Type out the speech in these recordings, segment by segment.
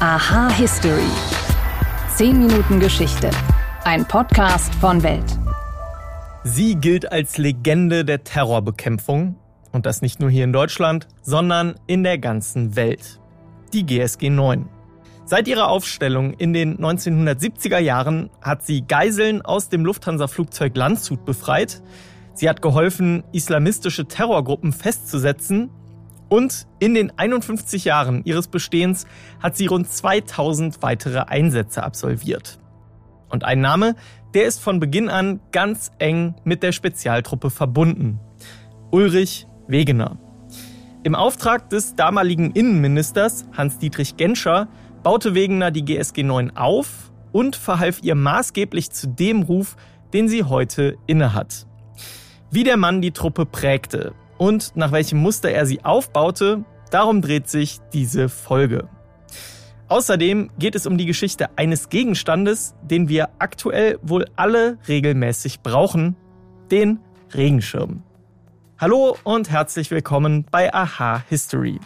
Aha History. 10 Minuten Geschichte. Ein Podcast von Welt. Sie gilt als Legende der Terrorbekämpfung. Und das nicht nur hier in Deutschland, sondern in der ganzen Welt. Die GSG 9. Seit ihrer Aufstellung in den 1970er Jahren hat sie Geiseln aus dem Lufthansa-Flugzeug Landshut befreit. Sie hat geholfen, islamistische Terrorgruppen festzusetzen und in den 51 Jahren ihres Bestehens hat sie rund 2000 weitere Einsätze absolviert. Und ein Name, der ist von Beginn an ganz eng mit der Spezialtruppe verbunden. Ulrich Wegener. Im Auftrag des damaligen Innenministers Hans-Dietrich Genscher baute Wegener die GSG 9 auf und verhalf ihr maßgeblich zu dem Ruf, den sie heute innehat. Wie der Mann die Truppe prägte, und nach welchem Muster er sie aufbaute, darum dreht sich diese Folge. Außerdem geht es um die Geschichte eines Gegenstandes, den wir aktuell wohl alle regelmäßig brauchen, den Regenschirm. Hallo und herzlich willkommen bei Aha History.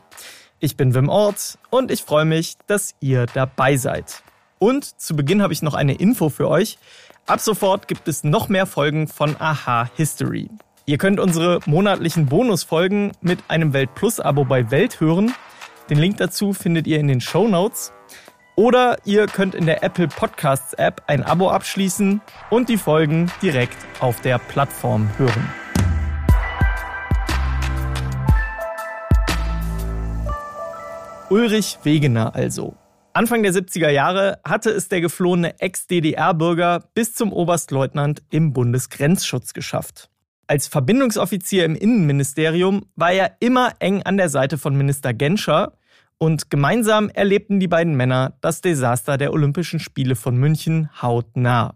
Ich bin Wim Ort und ich freue mich, dass ihr dabei seid. Und zu Beginn habe ich noch eine Info für euch. Ab sofort gibt es noch mehr Folgen von Aha History. Ihr könnt unsere monatlichen Bonusfolgen mit einem Welt Plus Abo bei Welt hören. Den Link dazu findet ihr in den Show Notes. Oder ihr könnt in der Apple Podcasts App ein Abo abschließen und die Folgen direkt auf der Plattform hören. Ulrich Wegener also. Anfang der 70er Jahre hatte es der geflohene Ex-DDR-Bürger bis zum Oberstleutnant im Bundesgrenzschutz geschafft. Als Verbindungsoffizier im Innenministerium war er immer eng an der Seite von Minister Genscher und gemeinsam erlebten die beiden Männer das Desaster der Olympischen Spiele von München hautnah.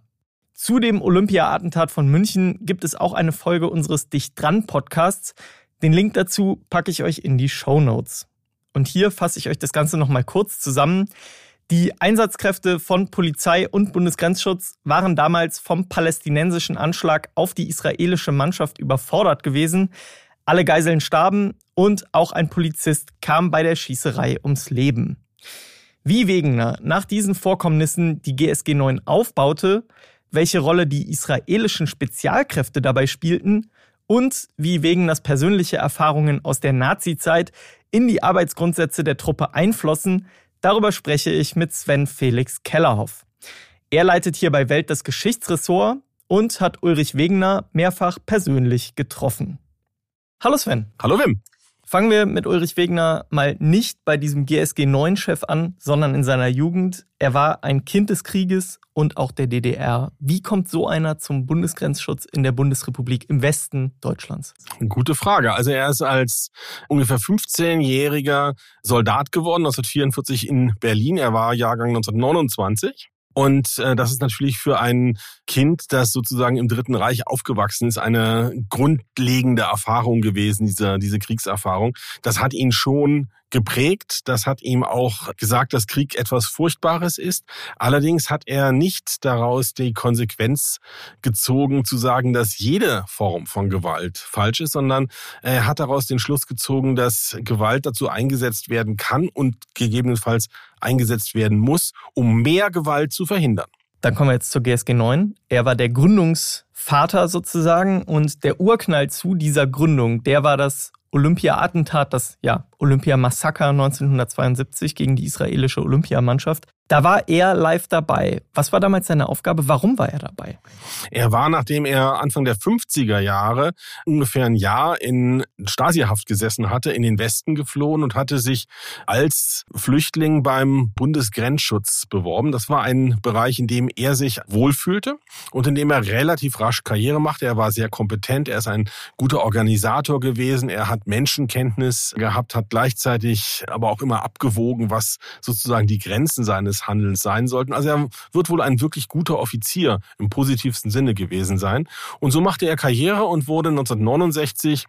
Zu dem Olympia-Attentat von München gibt es auch eine Folge unseres Dicht dran Podcasts. Den Link dazu packe ich euch in die Show Notes. Und hier fasse ich euch das Ganze nochmal kurz zusammen. Die Einsatzkräfte von Polizei und Bundesgrenzschutz waren damals vom palästinensischen Anschlag auf die israelische Mannschaft überfordert gewesen. Alle Geiseln starben und auch ein Polizist kam bei der Schießerei ums Leben. Wie Wegener nach diesen Vorkommnissen die GSG 9 aufbaute, welche Rolle die israelischen Spezialkräfte dabei spielten und wie Wegeners persönliche Erfahrungen aus der Nazizeit in die Arbeitsgrundsätze der Truppe einflossen, Darüber spreche ich mit Sven Felix Kellerhoff. Er leitet hier bei Welt das Geschichtsressort und hat Ulrich Wegener mehrfach persönlich getroffen. Hallo Sven. Hallo Wim. Fangen wir mit Ulrich Wegner mal nicht bei diesem GSG 9-Chef an, sondern in seiner Jugend. Er war ein Kind des Krieges und auch der DDR. Wie kommt so einer zum Bundesgrenzschutz in der Bundesrepublik im Westen Deutschlands? Gute Frage. Also er ist als ungefähr 15-jähriger Soldat geworden, 1944 in Berlin. Er war Jahrgang 1929. Und äh, das ist natürlich für ein Kind, das sozusagen im Dritten Reich aufgewachsen ist, eine grundlegende Erfahrung gewesen, diese, diese Kriegserfahrung. Das hat ihn schon geprägt. Das hat ihm auch gesagt, dass Krieg etwas Furchtbares ist. Allerdings hat er nicht daraus die Konsequenz gezogen, zu sagen, dass jede Form von Gewalt falsch ist, sondern er hat daraus den Schluss gezogen, dass Gewalt dazu eingesetzt werden kann und gegebenenfalls eingesetzt werden muss, um mehr Gewalt zu verhindern. Dann kommen wir jetzt zur GSG 9. Er war der Gründungsvater sozusagen und der Urknall zu dieser Gründung, der war das Olympia-Attentat, das ja, Olympia-Massaker 1972 gegen die israelische Olympiamannschaft. Da war er live dabei. Was war damals seine Aufgabe? Warum war er dabei? Er war, nachdem er Anfang der 50er Jahre ungefähr ein Jahr in Stasihaft gesessen hatte, in den Westen geflohen und hatte sich als Flüchtling beim Bundesgrenzschutz beworben. Das war ein Bereich, in dem er sich wohlfühlte und in dem er relativ rasch Karriere machte. Er war sehr kompetent, er ist ein guter Organisator gewesen, er hat Menschenkenntnis gehabt, hat gleichzeitig aber auch immer abgewogen, was sozusagen die Grenzen seines Handelns sein sollten. Also er wird wohl ein wirklich guter Offizier im positivsten Sinne gewesen sein. Und so machte er Karriere und wurde 1969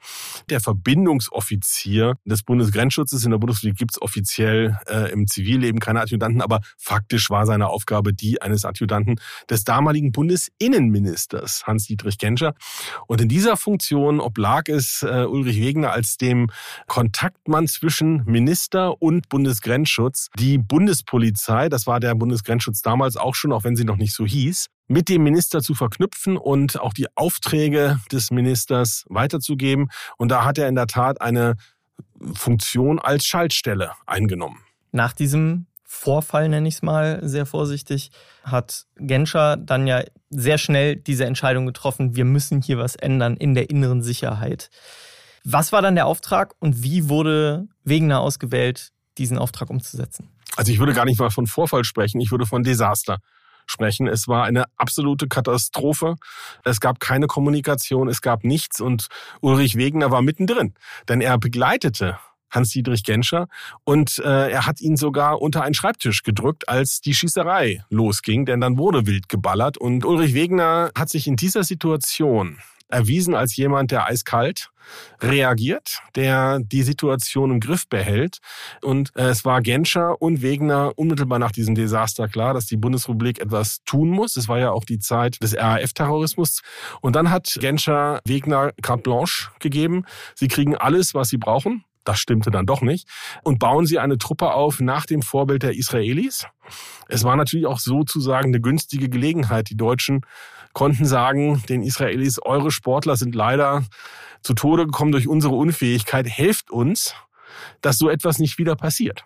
der Verbindungsoffizier des Bundesgrenzschutzes. In der Bundesrepublik gibt es offiziell äh, im Zivilleben keine Adjutanten, aber faktisch war seine Aufgabe die eines Adjutanten des damaligen Bundesinnenministers Hans-Dietrich Genscher. Und in dieser Funktion oblag es äh, Ulrich Wegener als als dem Kontaktmann zwischen Minister und Bundesgrenzschutz die Bundespolizei, das war der Bundesgrenzschutz damals auch schon, auch wenn sie noch nicht so hieß, mit dem Minister zu verknüpfen und auch die Aufträge des Ministers weiterzugeben. Und da hat er in der Tat eine Funktion als Schaltstelle eingenommen. Nach diesem Vorfall, nenne ich es mal sehr vorsichtig, hat Genscher dann ja sehr schnell diese Entscheidung getroffen, wir müssen hier was ändern in der inneren Sicherheit. Was war dann der Auftrag und wie wurde Wegener ausgewählt, diesen Auftrag umzusetzen? Also ich würde gar nicht mal von Vorfall sprechen, ich würde von Desaster sprechen. Es war eine absolute Katastrophe. Es gab keine Kommunikation, es gab nichts und Ulrich Wegener war mittendrin, denn er begleitete Hans-Dietrich Genscher. Und äh, er hat ihn sogar unter einen Schreibtisch gedrückt, als die Schießerei losging, denn dann wurde wild geballert. Und Ulrich Wegener hat sich in dieser Situation erwiesen als jemand, der eiskalt reagiert, der die Situation im Griff behält. Und äh, es war Genscher und Wegner unmittelbar nach diesem Desaster klar, dass die Bundesrepublik etwas tun muss. Es war ja auch die Zeit des RAF-Terrorismus. Und dann hat Genscher Wegner carte blanche gegeben. Sie kriegen alles, was sie brauchen. Das stimmte dann doch nicht. Und bauen sie eine Truppe auf nach dem Vorbild der Israelis. Es war natürlich auch sozusagen eine günstige Gelegenheit. Die Deutschen konnten sagen, den Israelis, eure Sportler sind leider zu Tode gekommen durch unsere Unfähigkeit. Helft uns, dass so etwas nicht wieder passiert.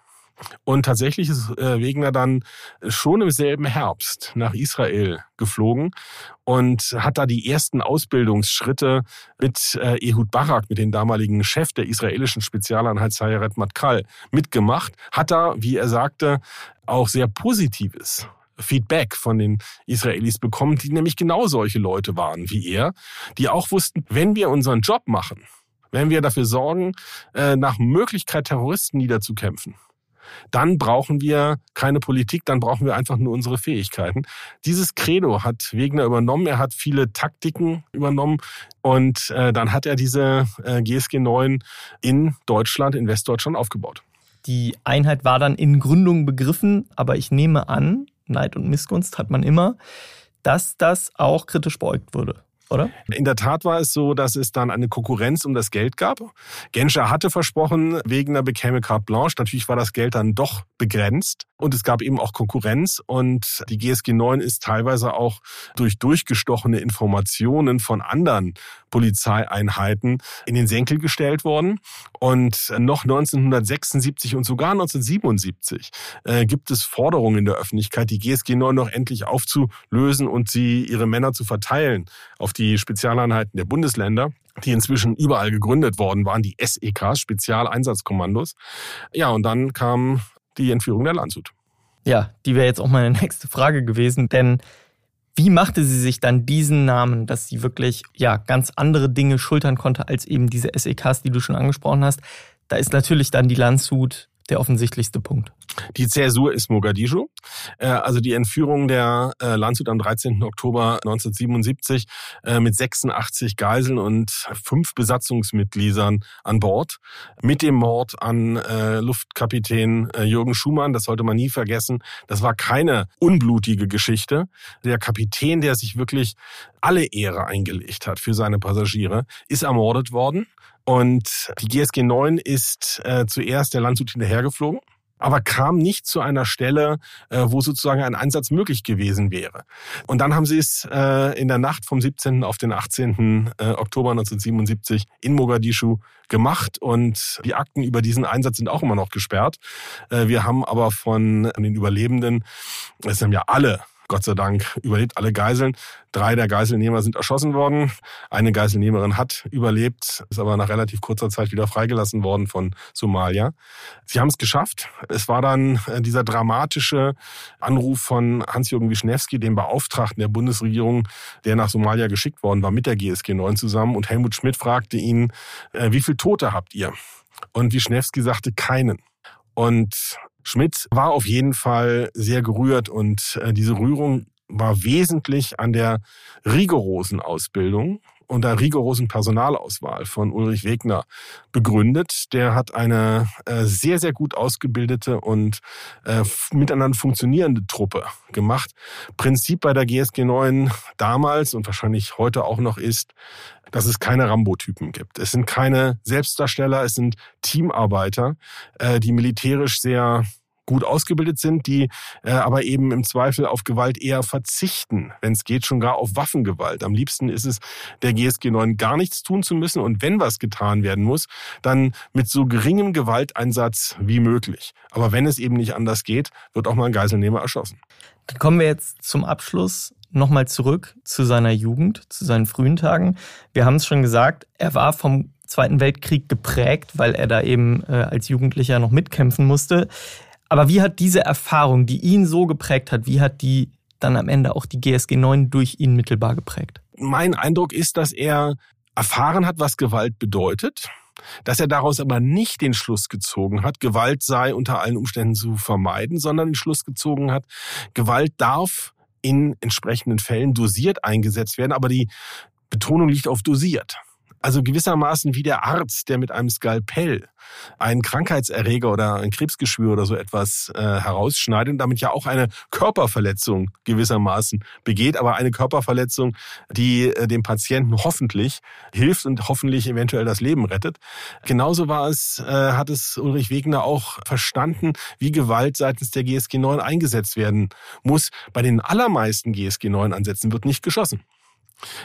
Und tatsächlich ist äh, Wegener dann schon im selben Herbst nach Israel geflogen und hat da die ersten Ausbildungsschritte mit äh, Ehud Barak, mit dem damaligen Chef der israelischen Spezialeinheit Sayeret Matkal, mitgemacht. Hat da, wie er sagte, auch sehr positives Feedback von den Israelis bekommen, die nämlich genau solche Leute waren wie er, die auch wussten, wenn wir unseren Job machen, wenn wir dafür sorgen, äh, nach Möglichkeit Terroristen niederzukämpfen, dann brauchen wir keine Politik, dann brauchen wir einfach nur unsere Fähigkeiten. Dieses Credo hat Wegner übernommen. Er hat viele Taktiken übernommen und äh, dann hat er diese äh, GSG 9 in Deutschland, in Westdeutschland aufgebaut. Die Einheit war dann in Gründung begriffen, aber ich nehme an, Neid und Missgunst hat man immer, dass das auch kritisch beäugt wurde oder? In der Tat war es so, dass es dann eine Konkurrenz um das Geld gab. Genscher hatte versprochen, Wegener bekäme carte blanche. Natürlich war das Geld dann doch begrenzt und es gab eben auch Konkurrenz und die GSG 9 ist teilweise auch durch durchgestochene Informationen von anderen Polizeieinheiten in den Senkel gestellt worden. Und noch 1976 und sogar 1977 äh, gibt es Forderungen in der Öffentlichkeit, die GSG 9 noch endlich aufzulösen und sie ihre Männer zu verteilen auf die Spezialeinheiten der Bundesländer die inzwischen überall gegründet worden waren, die SEKs, Spezialeinsatzkommandos. Ja, und dann kam die Entführung der Landshut. Ja, die wäre jetzt auch meine nächste Frage gewesen, denn wie machte sie sich dann diesen Namen, dass sie wirklich ja ganz andere Dinge schultern konnte als eben diese SEKs, die du schon angesprochen hast? Da ist natürlich dann die Landshut der offensichtlichste Punkt. Die Zäsur ist Mogadischu. Äh, also die Entführung der äh, Landshut am 13. Oktober 1977 äh, mit 86 Geiseln und fünf Besatzungsmitgliedern an Bord. Mit dem Mord an Luftkapitän Jürgen Schumann, das sollte man nie vergessen. Das war keine unblutige Geschichte. Der Kapitän, der sich wirklich alle Ehre eingelegt hat für seine Passagiere, ist ermordet worden. Und die GSG 9 ist äh, zuerst der Landshut hinterhergeflogen aber kam nicht zu einer Stelle, äh, wo sozusagen ein Einsatz möglich gewesen wäre. Und dann haben sie es äh, in der Nacht vom 17. auf den 18. Äh, Oktober 1977 in Mogadischu gemacht und die Akten über diesen Einsatz sind auch immer noch gesperrt. Wir haben aber von den Überlebenden, es haben ja alle Gott sei Dank überlebt alle Geiseln. Drei der Geiselnehmer sind erschossen worden. Eine Geiselnehmerin hat überlebt, ist aber nach relativ kurzer Zeit wieder freigelassen worden von Somalia. Sie haben es geschafft. Es war dann äh, dieser dramatische Anruf von Hans-Jürgen Wischnewski, dem Beauftragten der Bundesregierung, der nach Somalia geschickt worden war mit der GSG 9 zusammen. Und Helmut Schmidt fragte ihn, äh, wie viele Tote habt ihr? Und Wischnewski sagte keinen. Und Schmidt war auf jeden Fall sehr gerührt und äh, diese Rührung war wesentlich an der rigorosen Ausbildung unter rigorosen Personalauswahl von Ulrich Wegner begründet. Der hat eine äh, sehr, sehr gut ausgebildete und äh, miteinander funktionierende Truppe gemacht. Prinzip bei der GSG 9 damals und wahrscheinlich heute auch noch ist, dass es keine Rambo-Typen gibt. Es sind keine Selbstdarsteller, es sind Teamarbeiter, äh, die militärisch sehr gut ausgebildet sind, die äh, aber eben im Zweifel auf Gewalt eher verzichten, wenn es geht, schon gar auf Waffengewalt. Am liebsten ist es der GSG 9 gar nichts tun zu müssen und wenn was getan werden muss, dann mit so geringem Gewalteinsatz wie möglich. Aber wenn es eben nicht anders geht, wird auch mal ein Geiselnehmer erschossen. Kommen wir jetzt zum Abschluss nochmal zurück zu seiner Jugend, zu seinen frühen Tagen. Wir haben es schon gesagt, er war vom Zweiten Weltkrieg geprägt, weil er da eben äh, als Jugendlicher noch mitkämpfen musste. Aber wie hat diese Erfahrung, die ihn so geprägt hat, wie hat die dann am Ende auch die GSG 9 durch ihn mittelbar geprägt? Mein Eindruck ist, dass er erfahren hat, was Gewalt bedeutet, dass er daraus aber nicht den Schluss gezogen hat, Gewalt sei unter allen Umständen zu vermeiden, sondern den Schluss gezogen hat, Gewalt darf in entsprechenden Fällen dosiert eingesetzt werden, aber die Betonung liegt auf dosiert. Also gewissermaßen wie der Arzt, der mit einem Skalpell einen Krankheitserreger oder ein Krebsgeschwür oder so etwas äh, herausschneidet und damit ja auch eine Körperverletzung gewissermaßen begeht, aber eine Körperverletzung, die äh, dem Patienten hoffentlich hilft und hoffentlich eventuell das Leben rettet. Genauso war es, äh, hat es Ulrich Wegner auch verstanden, wie Gewalt seitens der GSG 9 eingesetzt werden muss. Bei den allermeisten GSG 9 Ansätzen wird nicht geschossen.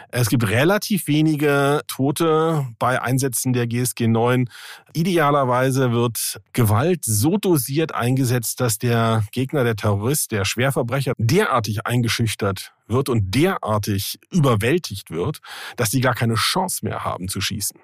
Es gibt relativ wenige Tote bei Einsätzen der GSG 9. Idealerweise wird Gewalt so dosiert eingesetzt, dass der Gegner, der Terrorist, der Schwerverbrecher derartig eingeschüchtert wird und derartig überwältigt wird, dass sie gar keine Chance mehr haben zu schießen.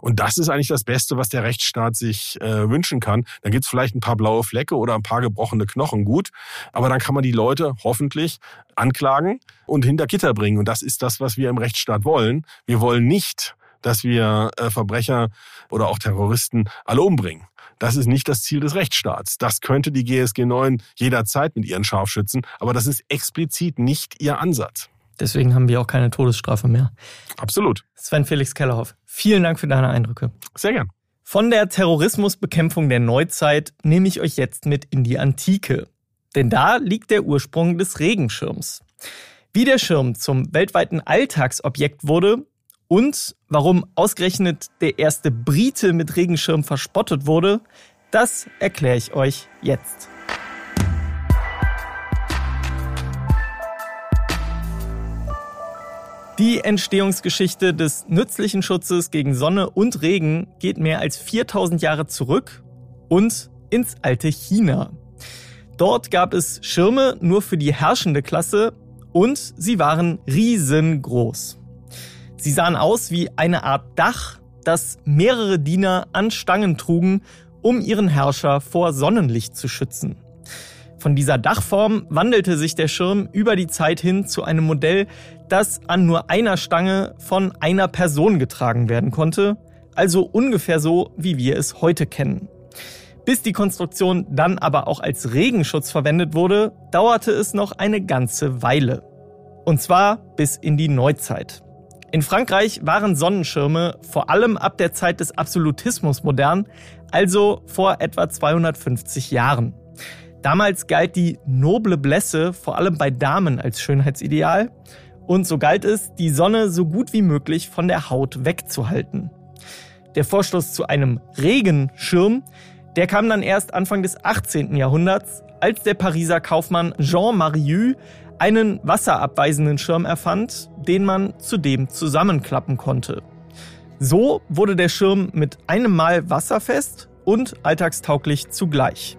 Und das ist eigentlich das Beste, was der Rechtsstaat sich äh, wünschen kann. Dann gibt's vielleicht ein paar blaue Flecke oder ein paar gebrochene Knochen, gut. Aber dann kann man die Leute hoffentlich anklagen und hinter Gitter bringen. Und das ist das, was wir im Rechtsstaat wollen. Wir wollen nicht, dass wir äh, Verbrecher oder auch Terroristen alle umbringen. Das ist nicht das Ziel des Rechtsstaats. Das könnte die GSG 9 jederzeit mit ihren Scharfschützen, aber das ist explizit nicht ihr Ansatz. Deswegen haben wir auch keine Todesstrafe mehr. Absolut. Sven Felix Kellerhoff, vielen Dank für deine Eindrücke. Sehr gern. Von der Terrorismusbekämpfung der Neuzeit nehme ich euch jetzt mit in die Antike. Denn da liegt der Ursprung des Regenschirms. Wie der Schirm zum weltweiten Alltagsobjekt wurde und warum ausgerechnet der erste Brite mit Regenschirm verspottet wurde, das erkläre ich euch jetzt. Die Entstehungsgeschichte des nützlichen Schutzes gegen Sonne und Regen geht mehr als 4000 Jahre zurück und ins alte China. Dort gab es Schirme nur für die herrschende Klasse und sie waren riesengroß. Sie sahen aus wie eine Art Dach, das mehrere Diener an Stangen trugen, um ihren Herrscher vor Sonnenlicht zu schützen. Von dieser Dachform wandelte sich der Schirm über die Zeit hin zu einem Modell, das an nur einer Stange von einer Person getragen werden konnte, also ungefähr so, wie wir es heute kennen. Bis die Konstruktion dann aber auch als Regenschutz verwendet wurde, dauerte es noch eine ganze Weile. Und zwar bis in die Neuzeit. In Frankreich waren Sonnenschirme vor allem ab der Zeit des Absolutismus modern, also vor etwa 250 Jahren. Damals galt die noble Blässe vor allem bei Damen als Schönheitsideal und so galt es, die Sonne so gut wie möglich von der Haut wegzuhalten. Der Vorstoß zu einem Regenschirm, der kam dann erst Anfang des 18. Jahrhunderts, als der Pariser Kaufmann Jean Marius einen wasserabweisenden Schirm erfand, den man zudem zusammenklappen konnte. So wurde der Schirm mit einem Mal wasserfest und alltagstauglich zugleich.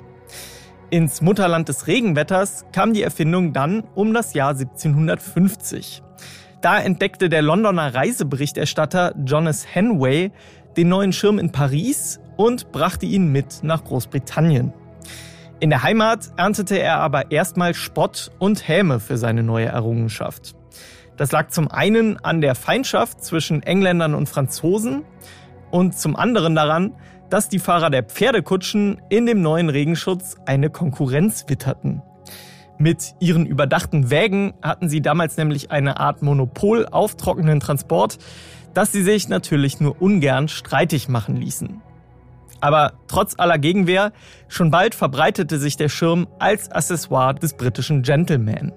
Ins Mutterland des Regenwetters kam die Erfindung dann um das Jahr 1750. Da entdeckte der Londoner Reiseberichterstatter Jonas Henway den neuen Schirm in Paris und brachte ihn mit nach Großbritannien. In der Heimat erntete er aber erstmal Spott und Häme für seine neue Errungenschaft. Das lag zum einen an der Feindschaft zwischen Engländern und Franzosen und zum anderen daran, dass die Fahrer der Pferdekutschen in dem neuen Regenschutz eine Konkurrenz witterten. Mit ihren überdachten Wägen hatten sie damals nämlich eine Art Monopol auf trockenen Transport, das sie sich natürlich nur ungern streitig machen ließen. Aber trotz aller Gegenwehr, schon bald verbreitete sich der Schirm als Accessoire des britischen Gentleman.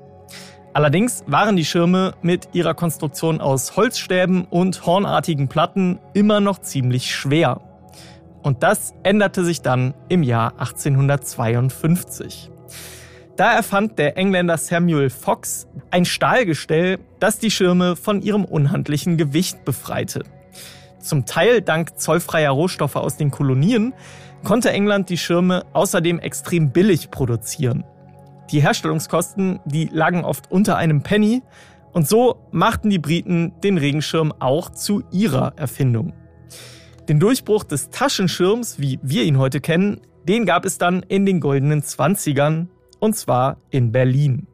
Allerdings waren die Schirme mit ihrer Konstruktion aus Holzstäben und hornartigen Platten immer noch ziemlich schwer. Und das änderte sich dann im Jahr 1852. Da erfand der Engländer Samuel Fox ein Stahlgestell, das die Schirme von ihrem unhandlichen Gewicht befreite. Zum Teil dank zollfreier Rohstoffe aus den Kolonien konnte England die Schirme außerdem extrem billig produzieren. Die Herstellungskosten, die lagen oft unter einem Penny und so machten die Briten den Regenschirm auch zu ihrer Erfindung. Den Durchbruch des Taschenschirms, wie wir ihn heute kennen, den gab es dann in den goldenen Zwanzigern und zwar in Berlin.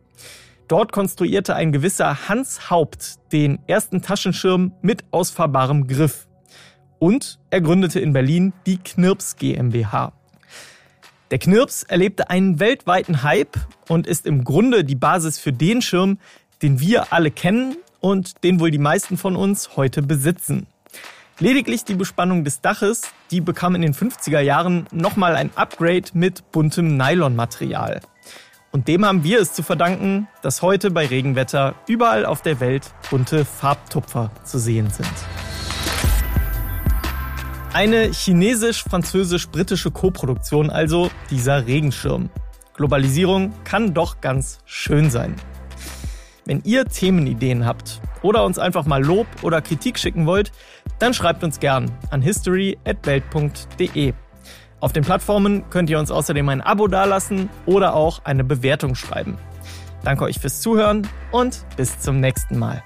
Dort konstruierte ein gewisser Hans Haupt den ersten Taschenschirm mit ausfahrbarem Griff. Und er gründete in Berlin die Knirps GmbH. Der Knirps erlebte einen weltweiten Hype und ist im Grunde die Basis für den Schirm, den wir alle kennen und den wohl die meisten von uns heute besitzen. Lediglich die Bespannung des Daches, die bekam in den 50er Jahren nochmal ein Upgrade mit buntem Nylonmaterial. Und dem haben wir es zu verdanken, dass heute bei Regenwetter überall auf der Welt bunte Farbtupfer zu sehen sind. Eine chinesisch-französisch-britische Koproduktion also dieser Regenschirm. Globalisierung kann doch ganz schön sein. Wenn ihr Themenideen habt oder uns einfach mal Lob oder Kritik schicken wollt, dann schreibt uns gern an history@welt.de. Auf den Plattformen könnt ihr uns außerdem ein Abo dalassen oder auch eine Bewertung schreiben. Danke euch fürs Zuhören und bis zum nächsten Mal.